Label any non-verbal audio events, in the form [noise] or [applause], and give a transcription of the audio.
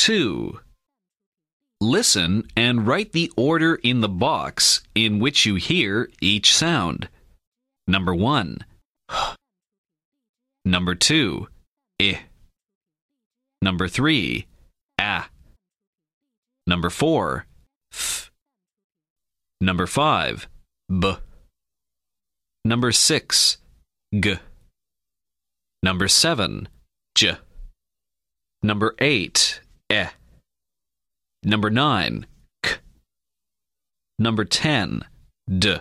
2. Listen and write the order in the box in which you hear each sound. Number 1. [sighs] Number 2. I. Number 3. A. Number 4. Th. Number 5. B. Number 6. G. Number 7. J. Number 8. E. Number 9. K. Number 10. D.